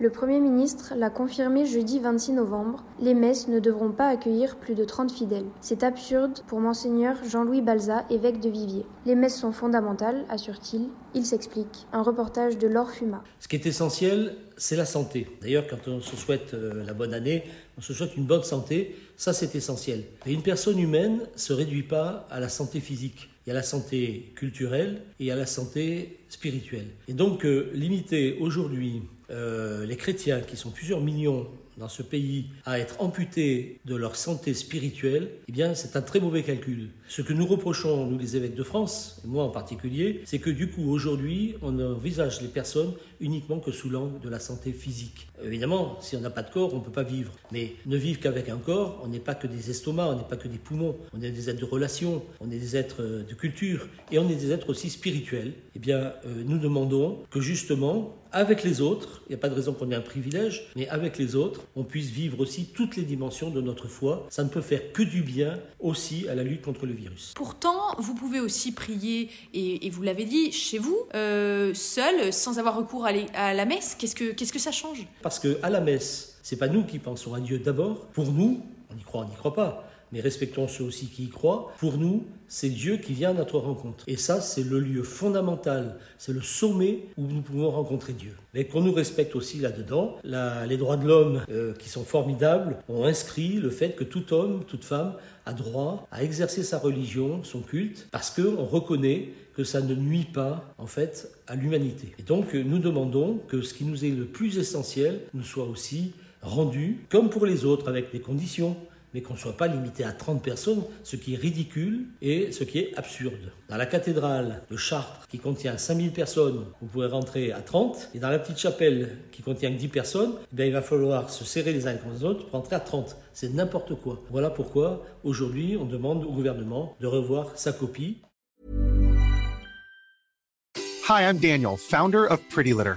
Le Premier ministre l'a confirmé jeudi 26 novembre, les messes ne devront pas accueillir plus de 30 fidèles. C'est absurde pour monseigneur Jean-Louis Balza, évêque de Viviers. Les messes sont fondamentales, assure-t-il. Il s'explique. Un reportage de Laure Fuma. Ce qui est essentiel, c'est la santé. D'ailleurs, quand on se souhaite euh, la bonne année, on se souhaite une bonne santé, ça c'est essentiel. Et une personne humaine ne se réduit pas à la santé physique. Il y a la santé culturelle et a la santé spirituelle. Et donc, euh, limiter aujourd'hui les chrétiens, qui sont plusieurs millions dans ce pays, à être amputés de leur santé spirituelle, eh bien, c'est un très mauvais calcul. Ce que nous reprochons, nous les évêques de France, et moi en particulier, c'est que du coup, aujourd'hui, on envisage les personnes uniquement que sous l'angle de la santé physique. Évidemment, si on n'a pas de corps, on ne peut pas vivre. Mais ne vivre qu'avec un corps, on n'est pas que des estomacs, on n'est pas que des poumons, on est des êtres de relation, on est des êtres de culture, et on est des êtres aussi spirituels. Eh bien, euh, nous demandons que justement, avec les autres, il n'y a pas de raison qu'on ait un privilège, mais avec les autres, on puisse vivre aussi toutes les dimensions de notre foi. Ça ne peut faire que du bien aussi à la lutte contre le virus. Pourtant, vous pouvez aussi prier, et, vous l'avez dit, chez vous, euh, seul, sans avoir recours à, la messe. Qu'est-ce que, qu'est-ce que ça change? Parce que à la messe, c'est pas nous qui pensons à Dieu d'abord. Pour nous, on y croit, on n'y croit pas mais respectons ceux aussi qui y croient. Pour nous, c'est Dieu qui vient à notre rencontre. Et ça, c'est le lieu fondamental, c'est le sommet où nous pouvons rencontrer Dieu. Mais qu'on nous respecte aussi là-dedans. les droits de l'homme, euh, qui sont formidables, ont inscrit le fait que tout homme, toute femme a droit à exercer sa religion, son culte, parce qu'on reconnaît que ça ne nuit pas, en fait, à l'humanité. Et donc, nous demandons que ce qui nous est le plus essentiel nous soit aussi rendu, comme pour les autres, avec des conditions mais qu'on ne soit pas limité à 30 personnes, ce qui est ridicule et ce qui est absurde. Dans la cathédrale de Chartres, qui contient 5000 personnes, vous pouvez rentrer à 30, et dans la petite chapelle qui contient 10 personnes, eh il va falloir se serrer les uns contre les autres pour rentrer à 30. C'est n'importe quoi. Voilà pourquoi aujourd'hui on demande au gouvernement de revoir sa copie. Hi, I'm Daniel, founder of Pretty Litter.